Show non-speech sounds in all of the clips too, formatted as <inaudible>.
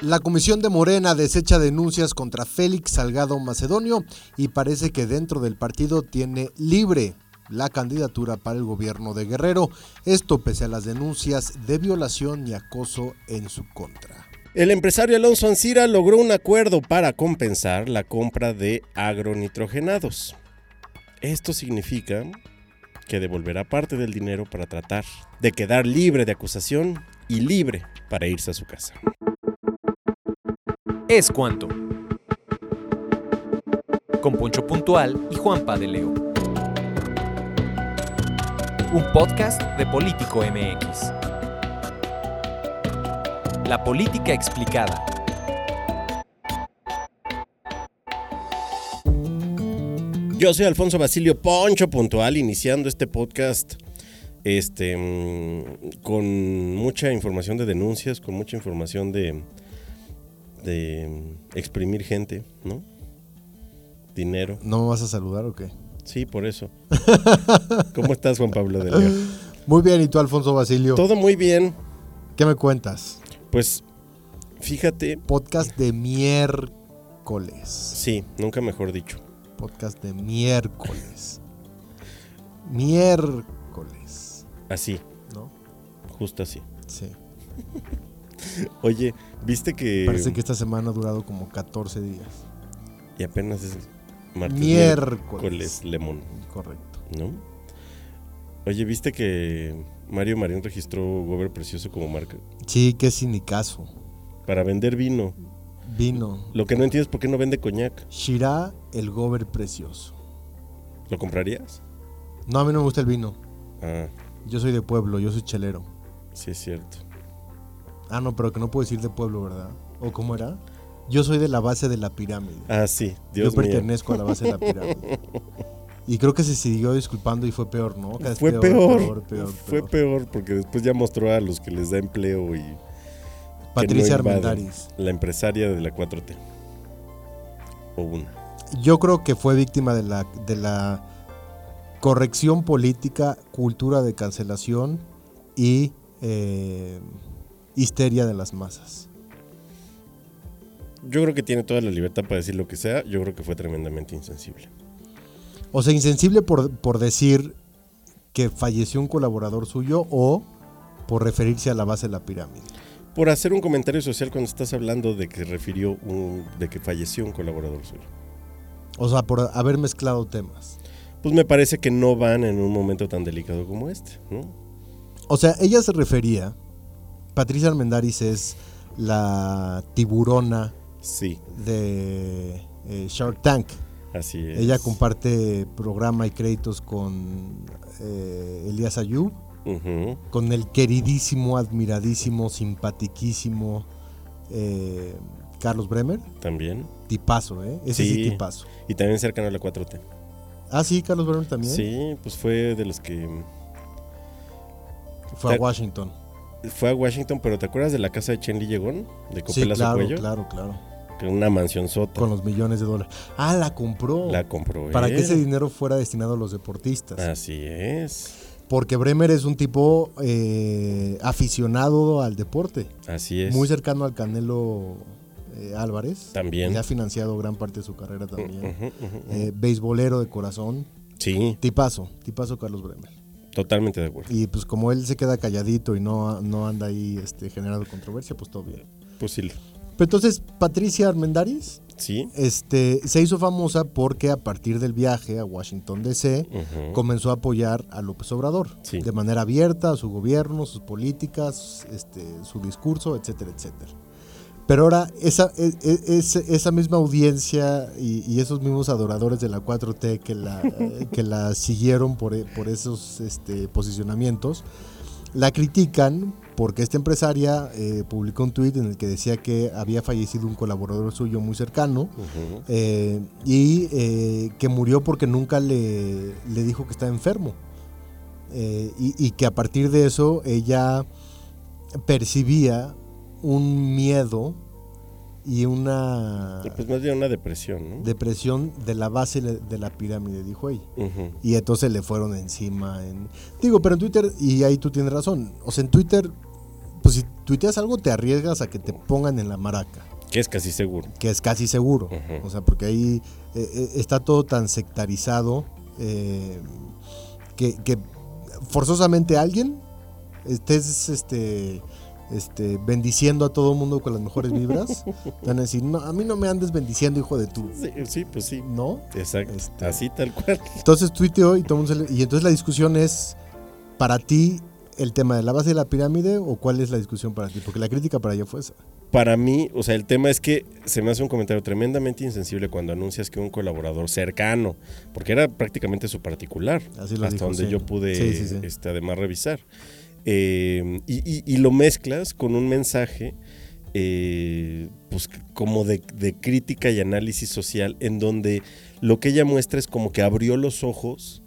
La comisión de Morena desecha denuncias contra Félix Salgado Macedonio y parece que dentro del partido tiene libre la candidatura para el gobierno de Guerrero, esto pese a las denuncias de violación y acoso en su contra. El empresario Alonso Ancira logró un acuerdo para compensar la compra de agronitrogenados. Esto significa que devolverá parte del dinero para tratar de quedar libre de acusación y libre para irse a su casa. Es cuanto. Con Poncho Puntual y Juanpa de Leo. Un podcast de Político MX. La política explicada. Yo soy Alfonso Basilio Poncho Puntual, iniciando este podcast este, mm, con mucha información de denuncias, con mucha información de, de mm, exprimir gente, ¿no? Dinero. ¿No me vas a saludar o qué? Sí, por eso. <laughs> ¿Cómo estás, Juan Pablo de León? Muy bien, ¿y tú, Alfonso Basilio? Todo muy bien. ¿Qué me cuentas? Pues, fíjate. Podcast de miércoles. Sí, nunca mejor dicho. Podcast de miércoles. miércoles. Así. ¿No? Justo así. Sí. <laughs> Oye, ¿viste que. Parece que esta semana ha durado como 14 días. Y apenas es martes. Miércoles. Lemon. Correcto. ¿No? Oye, ¿viste que Mario Marín registró Gober Precioso como marca? Sí, qué sinicazo. Para vender vino. Vino. Lo que no entiendo es por qué no vende coñac. Shirá, el gober precioso. ¿Lo comprarías? No, a mí no me gusta el vino. Ah, Yo soy de pueblo, yo soy chelero. sí es cierto. Ah, no, pero que no puedo decir de pueblo, ¿verdad? ¿O cómo era? Yo soy de la base de la pirámide. Ah, sí, yo Dios mío. pertenezco a la base de la <laughs> pirámide. Y creo que se siguió disculpando y fue peor, ¿no? Cada Fue peor, peor, peor, Fue peor porque después ya mostró a los que les da empleo y Patricia no. Armendáriz. la empresaria de la 4T. O una. Yo creo que fue víctima de la, de la corrección política, cultura de cancelación y eh, histeria de las masas. Yo creo que tiene toda la libertad para decir lo que sea. Yo creo que fue tremendamente insensible. O sea, insensible por, por decir que falleció un colaborador suyo o por referirse a la base de la pirámide. Por hacer un comentario social cuando estás hablando de que refirió un, de que falleció un colaborador suyo. O sea, por haber mezclado temas. Pues me parece que no van en un momento tan delicado como este, ¿no? O sea, ella se refería, Patricia Armendáriz es la tiburona Sí, de eh, Shark Tank. así es. Ella comparte programa y créditos con eh, Elías Ayub, con el queridísimo, admiradísimo, simpatiquísimo eh, Carlos Bremer. También. Tipazo, ¿eh? Ese sí, Sí. tipazo. Y también cercano a la 4T. Ah, sí, Carlos Bremer también. Sí, pues fue de los que Fue a Washington. Fue a Washington, pero ¿te acuerdas de la casa de Chen Li Llegón? De Sí, Copelazo claro, Cuello. claro, claro. Que una mansión sota. Con los millones de dólares. Ah, la compró. La compró para él. que ese dinero fuera destinado a los deportistas. Así es. Porque Bremer es un tipo eh, aficionado al deporte. Así es. Muy cercano al Canelo eh, Álvarez. También. Y ha financiado gran parte de su carrera también. Eh, beisbolero de corazón. Sí, Tipazo, tipazo Carlos Bremer. Totalmente de acuerdo. Y pues como él se queda calladito y no, no anda ahí este, generando controversia, pues todo bien. Pues sí. Pero entonces, Patricia Armendáriz Sí. este, se hizo famosa porque a partir del viaje a Washington DC Ujú. comenzó a apoyar a López Obrador Sí. de manera abierta, a su gobierno, sus políticas, este, su discurso, etcétera, etcétera. Pero ahora esa, e- e- esa misma audiencia y, y esos mismos adoradores de la 4T que la, <laughs> que la siguieron por, e- por esos este, posicionamientos, la critican porque esta empresaria eh, publicó un tuit en el que decía que había fallecido un colaborador suyo muy cercano eh, y eh, que murió porque nunca le, le dijo que estaba enfermo. Y, y que a partir de eso ella percibía un miedo y una pues más bien una depresión, ¿no? depresión de la base de la pirámide, dijo ella. Y entonces le fueron encima. En... Digo, pero en Twitter, y ahí tú tienes razón, o sea, en Twitter, pues si tuiteas algo te arriesgas a que te pongan en la maraca Que es casi seguro. que es casi seguro. O sea, porque ahí eh, eh, está todo tan sectarizado eh, que, que forzosamente alguien estés este, este, bendiciendo a todo el mundo con las mejores vibras. van a decir, no, a mí no me andes bendiciendo, hijo de tu. Sí, sí, pues sí. ¿No? Exacto. Este- Así tal cual. Entonces tuiteó y, todo mundo y entonces la discusión es, para ti, el tema de la base de la pirámide o cuál es la discusión para ti? Porque la crítica para ella fue esa. Para mí, o sea, el tema es que se me hace un comentario tremendamente insensible cuando anuncias que un colaborador cercano, porque era prácticamente su particular, Así lo hasta dijo, donde sí. yo pude, Sí, sí, sí. Este, además, revisar. Eh, y, lo mezclas con un mensaje, eh, pues como de, crítica y análisis social, en donde lo que ella muestra es como que abrió los ojos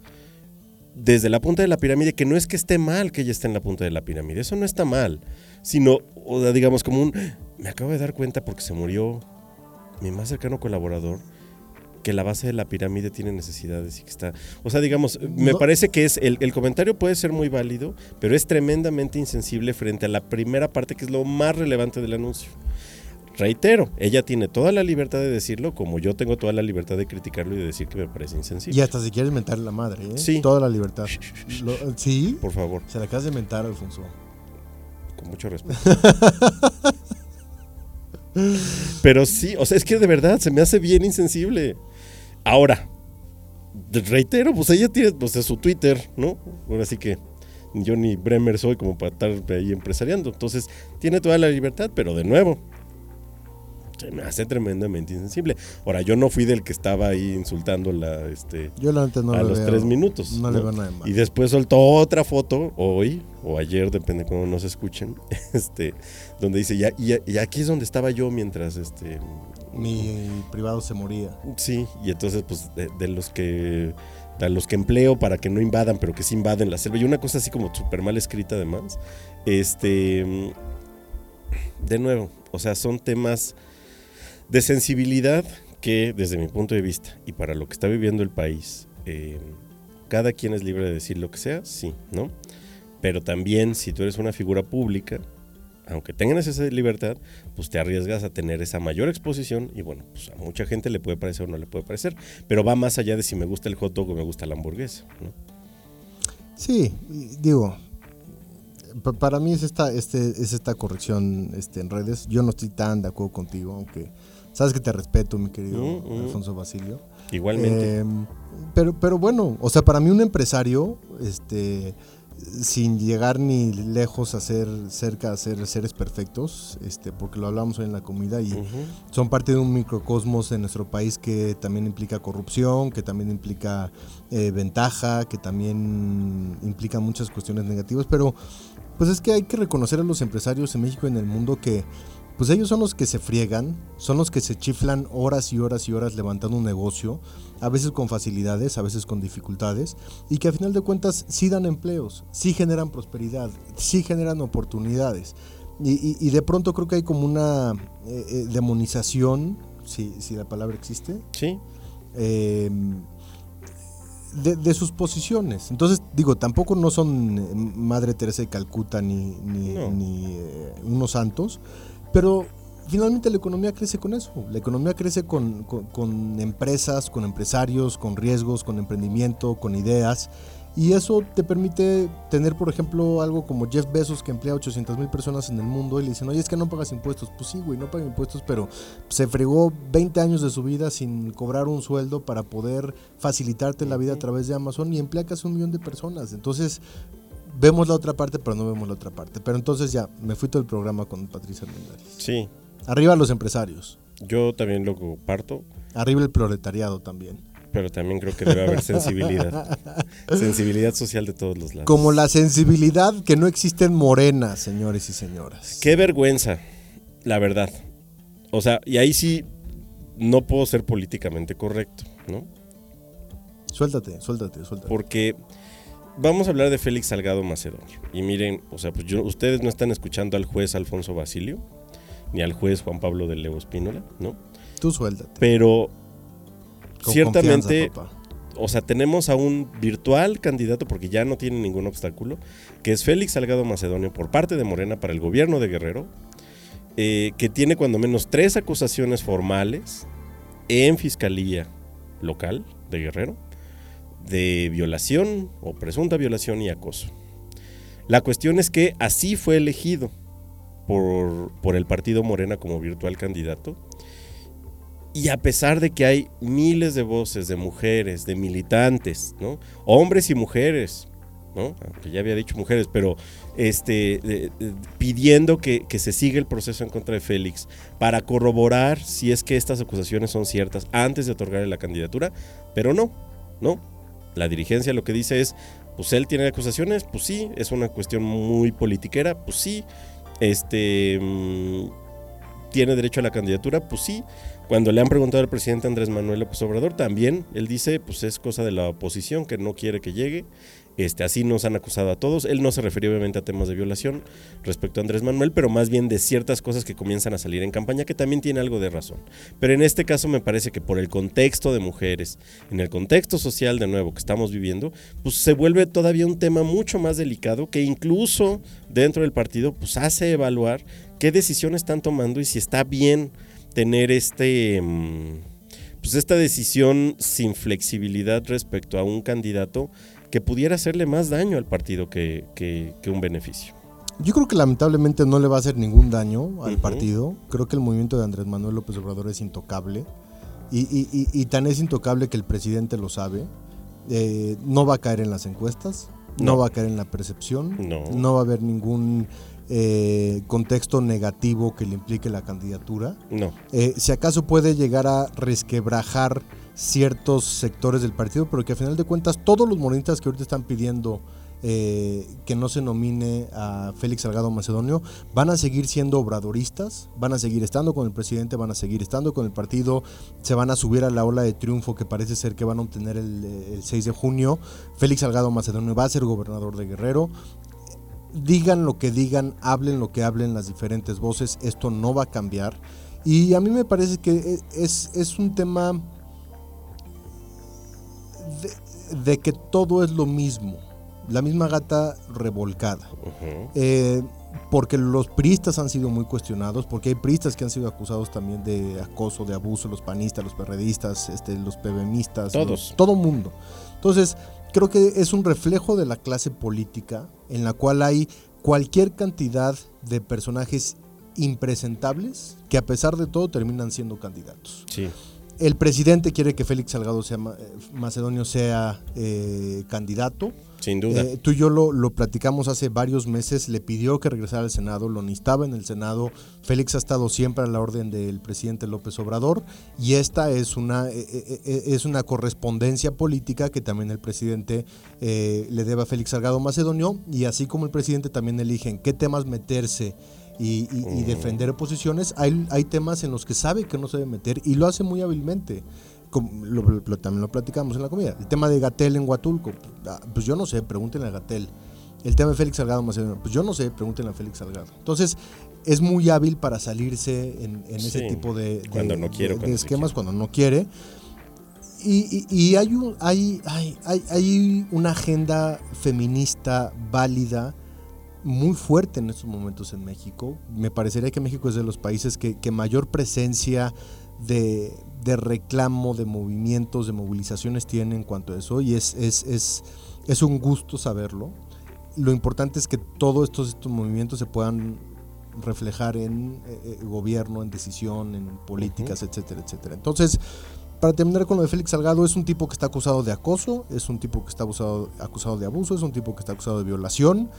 desde la punta de la pirámide, que no es que esté mal que ella esté en la punta de la pirámide, eso no está mal, sino, digamos, como un, me acabo de dar cuenta porque se murió mi más cercano colaborador, que la base de la pirámide tiene necesidades y que está, o sea, digamos, me No. parece que es, el, el comentario puede ser muy válido, pero es tremendamente insensible frente a la primera parte que es lo más relevante del anuncio. Reitero, ella tiene toda la libertad de decirlo, como yo tengo toda la libertad de criticarlo y de decir que me parece insensible. Y hasta si quieres mentar la madre, ¿eh? Sí. Toda la libertad. Lo- sí. Por favor, Se la acabas de mentar, Alfonso. con mucho respeto. <laughs> Pero sí, o sea, es que de verdad se me hace bien insensible. Ahora, reitero, pues ella tiene pues, es su Twitter, ¿no? Ahora sí que yo ni Bremer soy como para estar ahí empresariando. Entonces, tiene toda la libertad, pero de nuevo, se me hace tremendamente insensible. Ahora, yo no fui del que estaba ahí insultando la, este, Yo la no a los veo- tres minutos. No, ¿no? le de mal. Y después soltó otra foto, hoy o ayer, depende cómo nos escuchen, <laughs> este, donde dice, ya, y, y aquí es donde estaba yo mientras, este, Mi privado se moría. sí, y entonces, pues, de, los que, a los que empleo para que no invadan, pero que sí invaden la selva, y una cosa así como súper mal escrita además, este, de nuevo, o sea, son temas de sensibilidad que desde mi punto de vista y para lo que está viviendo el país, eh, cada quien es libre de decir lo que sea, sí, ¿no? Pero también si tú eres una figura pública, aunque tengas esa libertad, pues te arriesgas a tener esa mayor exposición y bueno, pues a mucha gente le puede parecer o no le puede parecer, pero va más allá de si me gusta el hot dog o me gusta la hamburguesa, ¿no? Sí, digo, pa- para mí es esta, este, es esta corrección este, en redes. Yo no estoy tan de acuerdo contigo, aunque sabes que te respeto, mi querido Mm, mm. Alfonso Basilio. Igualmente. Eh, pero, pero bueno, o sea, para mí un empresario, este, sin llegar ni lejos a ser cerca a ser seres perfectos, este, porque lo hablamos hoy en la comida y son parte de un microcosmos en nuestro país que también implica corrupción, que también implica eh, ventaja, que también implica muchas cuestiones negativas, pero pues es que hay que reconocer a los empresarios en México y en el mundo que pues ellos son los que se friegan, son los que se chiflan horas y horas y horas levantando un negocio, a veces con facilidades, a veces con dificultades, y que a final de cuentas sí dan empleos, sí generan prosperidad, sí generan oportunidades. Y, y- y de pronto creo que hay como una eh, eh, demonización, si, si la palabra existe, Sí, eh, de, de sus posiciones. Entonces, digo, tampoco no son eh, Madre Teresa de Calcuta ni, ni, No. ni, unos santos, pero finalmente la economía crece con eso. La economía crece con, con- con empresas, con empresarios, con riesgos, con emprendimiento, con ideas. Y eso te permite tener, por ejemplo, algo como Jeff Bezos que emplea 800 mil personas en el mundo y le dicen, oye, es que no pagas impuestos. Pues sí, güey, no paga impuestos, pero se fregó 20 años de su vida sin cobrar un sueldo para poder facilitarte la vida a través de Amazon y emplea casi un millón de personas. Entonces, vemos la otra parte, pero no vemos la otra parte. Pero entonces ya, me fui todo el programa con Patricia Armendariz. sí. Arriba los empresarios. Yo también lo comparto, Arriba el proletariado también. pero también creo que debe haber <laughs> sensibilidad. sensibilidad social de todos los lados. Como la sensibilidad que no existe en Morena, señores y señoras. Qué vergüenza, la verdad. O sea, y ahí sí no puedo ser políticamente correcto, ¿no? Suéltate, suéltate, suéltate. Porque vamos a hablar de Félix Salgado Macedonio. Y miren, o sea, pues yo- ustedes no están escuchando al juez Alfonso Basilio, ni al juez Juan Pablo de Levo Espínola, ¿no? Tú suéltate. Pero Con ciertamente, o sea, tenemos a un virtual candidato, porque ya no tiene ningún obstáculo, que es Félix Salgado Macedonio por parte de Morena para el gobierno de Guerrero, eh, que tiene cuando menos tres acusaciones formales en fiscalía local de Guerrero de violación o presunta violación y acoso. La cuestión es que así fue elegido por, por el partido Morena como virtual candidato. Y a pesar de que hay miles de voces de mujeres, de militantes, ¿no? Hombres y mujeres, ¿no? Aunque ya había dicho mujeres, pero este, de- de- pidiendo que, que se siga el proceso en contra de Félix para corroborar si es que estas acusaciones son ciertas antes de otorgarle la candidatura, pero no, no. La dirigencia lo que dice es, pues él tiene acusaciones, pues sí, es una cuestión muy politiquera, pues sí, este, mm, tiene derecho a la candidatura, pues sí. Cuando le han preguntado al presidente Andrés Manuel López Obrador, también él dice, pues es cosa de la oposición que no quiere que llegue. Este, así nos han acusado a todos. Él no se refería obviamente a temas de violación respecto a Andrés Manuel, pero más bien de ciertas cosas que comienzan a salir en campaña, que también tiene algo de razón. Pero en este caso me parece que por el contexto de mujeres, en el contexto social de nuevo que estamos viviendo, pues se vuelve todavía un tema mucho más delicado que incluso dentro del partido pues hace evaluar qué decisiones están tomando y si está bien tener este mm, pues esta decisión sin flexibilidad respecto a un candidato que pudiera hacerle más daño al partido que, que- que un beneficio. Yo creo que lamentablemente no le va a hacer ningún daño al partido. Creo que el movimiento de Andrés Manuel López Obrador es intocable. Y, y- y- y tan es intocable que el presidente lo sabe. Eh, no va a caer en las encuestas, no, No. va a caer en la percepción, No. va a haber ningún eh, contexto negativo que le implique la candidatura. No, Eh, si acaso puede llegar a resquebrajar ciertos sectores del partido, pero que a final de cuentas todos los morenistas que ahorita están pidiendo eh, que no se nomine a Félix Salgado Macedonio van a seguir siendo obradoristas, van a seguir estando con el presidente, van a seguir estando con el partido, se van a subir a la ola de triunfo que parece ser que van a obtener el, el 6 de junio. Félix Salgado Macedonio va a ser gobernador de Guerrero digan lo que digan, hablen lo que hablen las diferentes voces, esto no va a cambiar. Y a mí me parece que es, es un tema de, que todo es lo mismo, la misma gata revolcada. Eh, porque los priistas han sido muy cuestionados, porque hay priistas que han sido acusados también de acoso, de abuso, los panistas, los perredistas, este, los PBMistas, Todos. los- todo mundo. Entonces, creo que es un reflejo de la clase política en la cual hay cualquier cantidad de personajes impresentables que a pesar de todo terminan siendo candidatos. sí, El presidente quiere que Félix Salgado sea eh, Macedonio sea eh, candidato. sin duda. Eh, tú y yo lo, lo platicamos hace varios meses, le pidió que regresara al Senado, lo necesitaba en el Senado. Félix ha estado siempre a la orden del presidente López Obrador y esta es una, eh, eh, es una correspondencia política que también el presidente le debe a Félix Salgado Macedonio y así como el presidente también elige en qué temas meterse. Y, y- y defender posiciones, hay, hay temas en los que sabe que no se debe meter y lo hace muy hábilmente como lo, lo- también lo platicamos en la comida. El tema de Gatel en Huatulco, ah, pues yo no sé, pregúntenle a Gatel. El tema de Félix Salgado Macedonio, pues yo no sé, pregúntenle a Félix Salgado. Entonces, es muy hábil para salirse en, en ese tipo de, de- cuando no quiere, de- cuando esquemas, cuando no quiere. Y, y- y hay, un, hay, hay, hay, hay una agenda feminista válida muy fuerte en estos momentos en México. Me parecería que México es de los países que, que mayor presencia de, de reclamo, de movimientos, de movilizaciones tiene en cuanto a eso. Y es, es, es, es un gusto saberlo. Lo importante es que todos estos, estos movimientos se puedan reflejar en eh, eh, gobierno, en decisión, en políticas, etcétera, etcétera. Entonces, para terminar con lo de Félix Salgado, es un tipo que está acusado de acoso, es un tipo que está acusado, acusado de abuso, es un tipo que está acusado de violación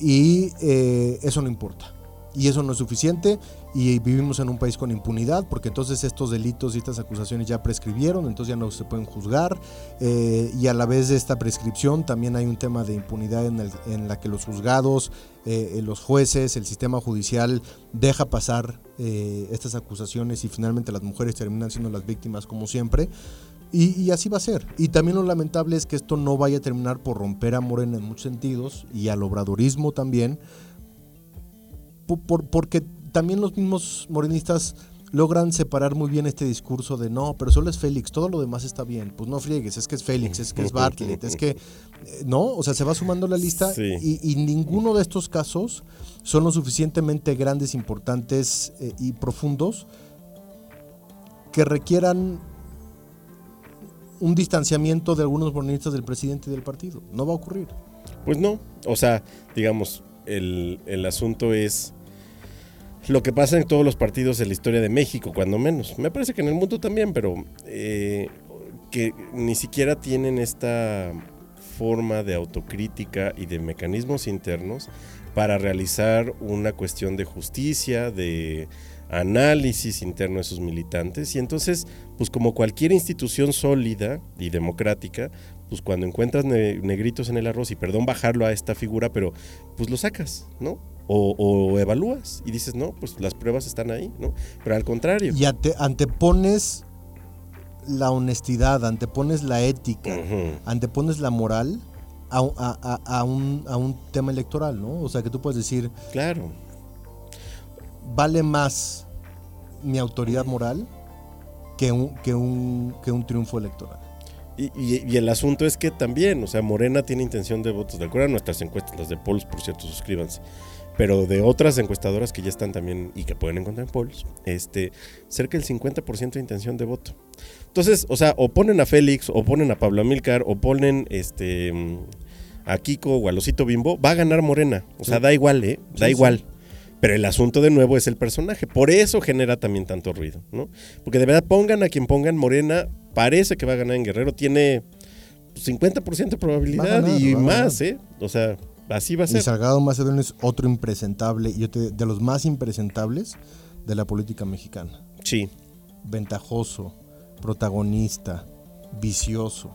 y eh, eso no importa. Y eso no es suficiente y vivimos en un país con impunidad porque entonces estos delitos y estas acusaciones ya prescribieron, entonces ya no se pueden juzgar eh, y a la vez de esta prescripción también hay un tema de impunidad en, el- en la que los juzgados, eh, los jueces, el sistema judicial deja pasar eh, estas acusaciones y finalmente las mujeres terminan siendo las víctimas como siempre. Y, y así va a ser. Y también lo lamentable es que esto no vaya a terminar por romper a Morena en muchos sentidos y al obradorismo también, po- por- porque también los mismos morenistas logran separar muy bien este discurso de no, pero solo es Félix, todo lo demás está bien. Pues no friegues, es que es Félix, es que es Bartlett, es que. eh, No, o sea, se va sumando la lista Sí. y, y ninguno de estos casos son lo suficientemente grandes, importantes eh, y profundos que requieran un distanciamiento de algunos morenistas del presidente del partido. No va a ocurrir. Pues no, o sea, digamos, el, el asunto es lo que pasa en todos los partidos de la historia de México, cuando menos. Me parece que en el mundo también, pero eh, que ni siquiera tienen esta forma de autocrítica y de mecanismos internos para realizar una cuestión de justicia, de análisis interno de sus militantes. Y entonces, pues como cualquier institución sólida y democrática, pues cuando encuentras ne- negritos en el arroz, y perdón bajarlo a esta figura, pero pues lo sacas, ¿no? O, o evalúas y dices, no, pues las pruebas están ahí, ¿no? Pero al contrario. Y ante- antepones la honestidad, antepones la ética, antepones la moral a, un- a- a- a un, a un tema electoral, ¿no? O sea, que tú puedes decir, Claro. Vale más mi autoridad moral que un, que un, que un triunfo electoral. Y, y- y el asunto es que también, o sea, Morena tiene intención de votos, de acuerdo a nuestras encuestas, las de Pols, por cierto, suscríbanse, pero de otras encuestadoras que ya están también y que pueden encontrar en Pols, este, cerca del 50% de intención de voto. Entonces, o sea, o ponen a Félix, o ponen a Pablo Amílcar, o ponen este, a Kiko o a Losito Bimbo, va a ganar Morena. O sea, Sí. da igual, ¿eh? Da Sí, sí. Pero el asunto de nuevo es el personaje. Por eso genera también tanto ruido, ¿no? Porque de verdad pongan a quien pongan, Morena parece que va a ganar en Guerrero. Tiene 50% de probabilidad ganar, y más, ¿eh? O sea, así va a Y ser. Salgado Macedonio es otro impresentable, y yo te- de los más impresentables de la política mexicana. Sí. Ventajoso, protagonista, vicioso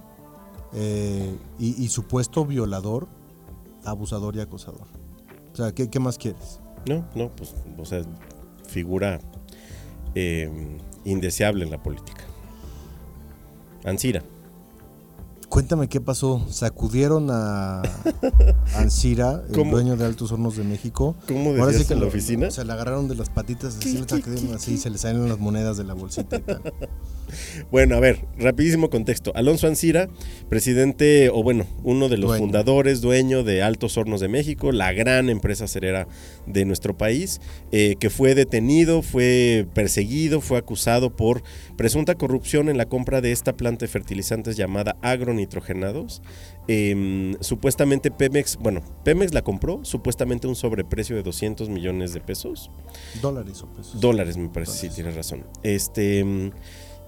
eh, y, y supuesto violador, abusador y acosador. O sea, ¿qué, qué más quieres? No, no, pues, o sea, figura eh, indeseable en la política. Ansira. Cuéntame qué pasó. Sacudieron a <laughs> Ansira, el ¿Cómo? dueño de Altos Hornos de México. ¿Cómo Ahora decías sí que en la oficina? Se le agarraron de las patitas así, le sacudieron así, se le salen las monedas de la bolsita y tal. Bueno, a ver, rapidísimo contexto. Alonso Ancira, presidente, o bueno, uno de los Dueño. fundadores, dueño de Altos Hornos de México, la gran empresa cerera de nuestro país, eh, que fue detenido, fue perseguido, fue acusado por presunta corrupción en la compra de esta planta de fertilizantes llamada agronitrogenados. Eh, supuestamente Pemex, bueno, Pemex la compró, supuestamente un sobreprecio de 200 millones de pesos. Dólares o pesos. Dólares, me parece, sí, tienes razón. Este, mm,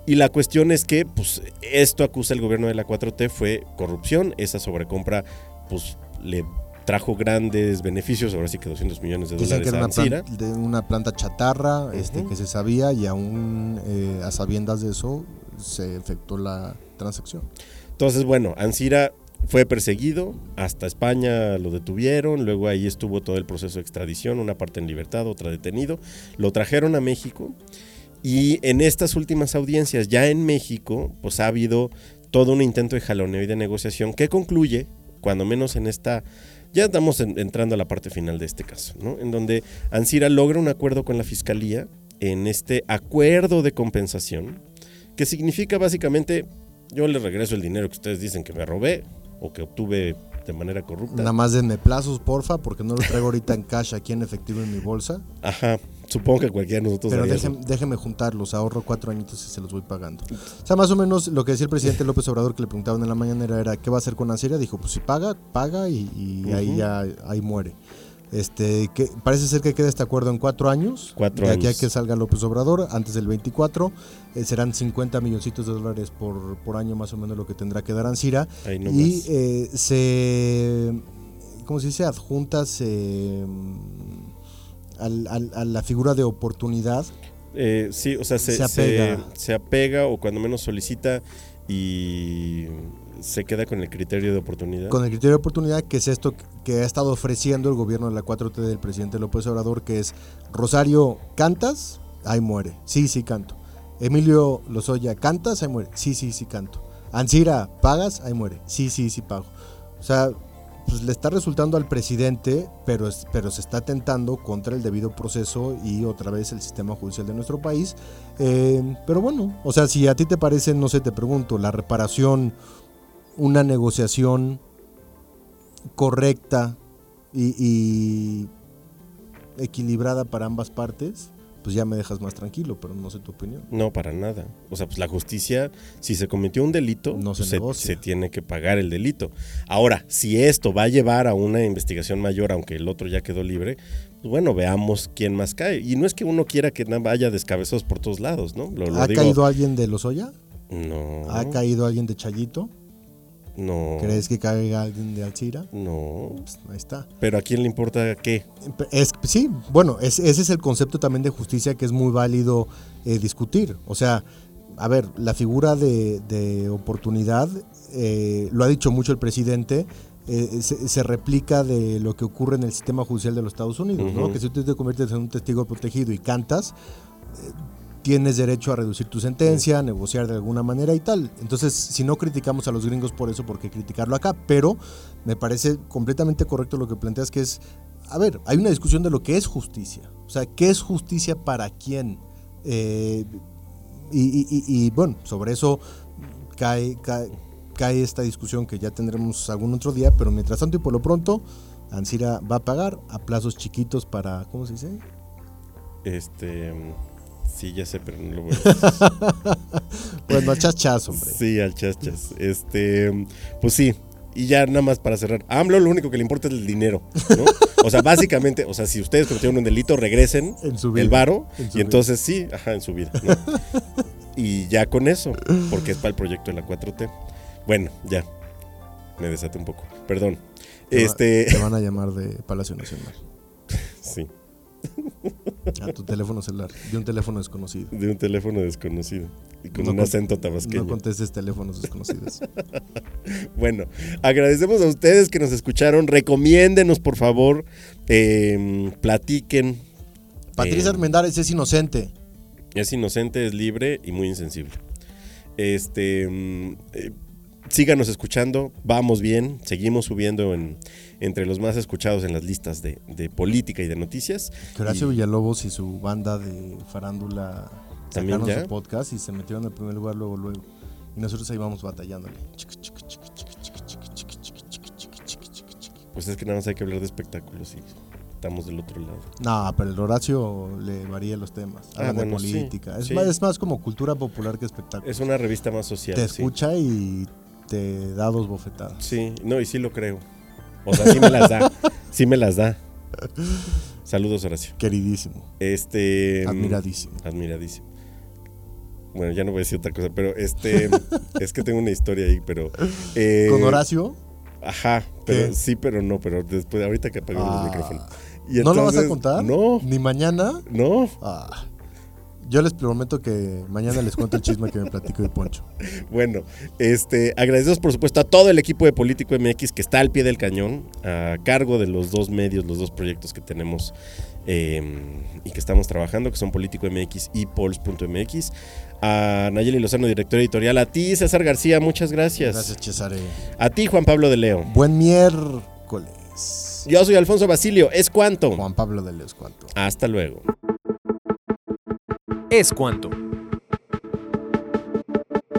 y la cuestión es que, pues, esto acusa el gobierno de la 4T fue corrupción. Esa sobrecompra, pues, le trajo grandes beneficios, ahora sí que 200 millones de Dicen dólares que era a una, Ancira. plan- de una planta chatarra este, que se sabía y aún eh, a sabiendas de eso se efectuó la transacción. Entonces, bueno, Ancira fue perseguido, hasta España lo detuvieron, luego ahí estuvo todo el proceso de extradición, una parte en libertad, otra detenido, lo trajeron a México y en estas últimas audiencias ya en México, pues ha habido todo un intento de jaloneo y de negociación que concluye, cuando menos en esta, ya estamos en- entrando a la parte final de este caso, ¿no? En donde Ancira logra un acuerdo con la fiscalía en este acuerdo de compensación, que significa básicamente yo le regreso el dinero que ustedes dicen que me robé o que obtuve de manera corrupta. Nada más denme plazos, porfa, porque no lo traigo ahorita en cash aquí en efectivo en mi bolsa. Ajá, supongo que cualquiera de nosotros Pero déjenme juntarlos, ahorro cuatro añitos y se los voy pagando. O sea, más o menos lo que decía el presidente López Obrador que le preguntaban en la mañana era ¿qué va a hacer con Ansiria? Dijo, pues si paga, paga y, y ahí ya ahí muere. Este, que parece ser que queda este acuerdo en cuatro años. Cuatro de aquí años. a que salga López Obrador, antes del 24, eh, serán 50 milloncitos de dólares por, por año más o menos lo que tendrá que dar Ansira. Y eh, se, ¿cómo se dice? Adjunta, se, al- al- a la figura de oportunidad. Eh, sí, o sea, se, Se apega. se- se apega o cuando menos solicita y se queda con el criterio de oportunidad. Con el criterio de oportunidad, que es esto que ha estado ofreciendo el gobierno de la 4T del presidente López Obrador, que es Rosario, ¿cantas? Ahí muere. Sí, sí, canto. Emilio Lozoya, ¿cantas? Ahí muere. Sí, sí, sí, canto. Ansira, ¿pagas? Ahí muere. Sí, sí, sí, pago. O sea, pues le está resultando al presidente, pero, pero se está atentando contra el debido proceso y otra vez el sistema judicial de nuestro país. Eh, pero bueno, o sea, si a ti te parece, no sé, te pregunto, la reparación, una negociación correcta y, y equilibrada para ambas partes, pues ya me dejas más tranquilo, pero no sé tu opinión. No, para nada. O sea, pues la justicia, si se cometió un delito, No se pues, se, tiene que pagar el delito. Ahora, si esto va a llevar a una investigación mayor, aunque el otro ya quedó libre, pues bueno, veamos quién más cae. Y no es que uno quiera que haya descabezados por todos lados, ¿no? Lo, lo ¿Ha digo- caído alguien de Lozoya? No. ¿Ha caído alguien de Chayito? No. ¿Crees que caiga alguien de Alcira? No. Pues ahí está. Pero a quién le importa qué? Es, sí, bueno, es- ese es el concepto también de justicia que es muy válido eh, discutir. O sea, a ver, la figura de, de oportunidad, eh, lo ha dicho mucho el presidente, eh, se, se replica de lo que ocurre en el sistema judicial de los Estados Unidos, ¿no? Que si tú te conviertes en un testigo protegido y cantas, eh, tienes derecho a reducir tu sentencia, a negociar de alguna manera y tal. Entonces, si no criticamos a los gringos por eso, ¿por qué criticarlo acá? Pero me parece completamente correcto lo que planteas, que es, a ver, hay una discusión de lo que es justicia. O sea, ¿qué es justicia para quién? Eh, y, y- y- y, bueno, sobre eso cae, cae, cae esta discusión que ya tendremos algún otro día, pero mientras tanto y por lo pronto, Ansira va a pagar a plazos chiquitos para, ¿cómo se dice? Este. Sí, ya sé, pero no lo voy a decir. <laughs> Bueno, al chachas, hombre. Sí, al chachas. Este, pues sí. Y ya nada más para cerrar. A AMLO lo único que le importa es el dinero, ¿no? O sea, básicamente, o sea, si ustedes cometieron un delito, regresen En su vida. el varo En su y entonces sí, ajá, en su vida. ¿no? <laughs> y ya con eso, porque es para el proyecto de la 4T. Bueno, ya. Me desaté un poco. Perdón. Te va- Este, Te van a llamar de Palacio Nacional. <laughs> sí, A tu teléfono celular. De un teléfono desconocido. de un teléfono desconocido y con No un acento tabasqueño. No contestes teléfonos desconocidos. <laughs> Bueno, agradecemos a ustedes que nos escucharon. Recomiéndenos, por favor. eh, platiquen. Patricia Eh, Armendáriz es inocente. Es inocente, es libre y muy insensible. Este. mm, eh, síganos escuchando. Vamos bien. Seguimos subiendo en, entre los más escuchados en las listas de, de política y de noticias. Que Horacio y, Villalobos y su banda de farándula ¿también sacaron ya? su podcast y se metieron en el primer lugar luego, luego. Y nosotros ahí vamos batallándole. Pues es que nada más hay que hablar de espectáculos y estamos del otro lado. No, pero el Horacio le varía los temas. Ah, bueno, de política. Sí, es, sí. Más, es más como cultura popular que espectáculo. Es una revista más social. Te sí. escucha y te da dos bofetadas. Sí, no, y sí lo creo. O sea, sí me las da. Sí me las da. Saludos, Horacio. Queridísimo. Este. Admiradísimo. Admiradísimo. Bueno, ya no voy a decir otra cosa, pero este. es que tengo una historia ahí, pero. eh, Con Horacio, Ajá, pero ¿Qué? sí, pero no, pero después, ahorita que apaguemos Ah. los micrófonos. Y ¿no lo vas a entonces- contar? No, ¿Ni mañana? no. Ah. Yo les prometo que mañana les cuento el chisme que me platico de Poncho. <laughs> Bueno, este, agradecemos por supuesto a todo el equipo de Político MX que está al pie del cañón, a cargo de los dos medios, los dos proyectos que tenemos eh, y que estamos trabajando, que son Político MX y Pols.mx. A Nayeli Lozano, director editorial. A ti, César García, muchas gracias. Gracias, Cesare. A ti, Juan Pablo de Leo. Buen miércoles. Yo soy Alfonso Basilio. ¿Es cuánto? Juan Pablo de Leos, ¿cuánto? Hasta luego. Es cuanto.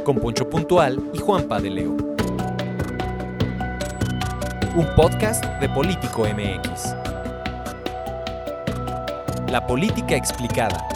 Con Poncho Puntual y Juanpa de Leo. Un podcast de Político MX. La política explicada.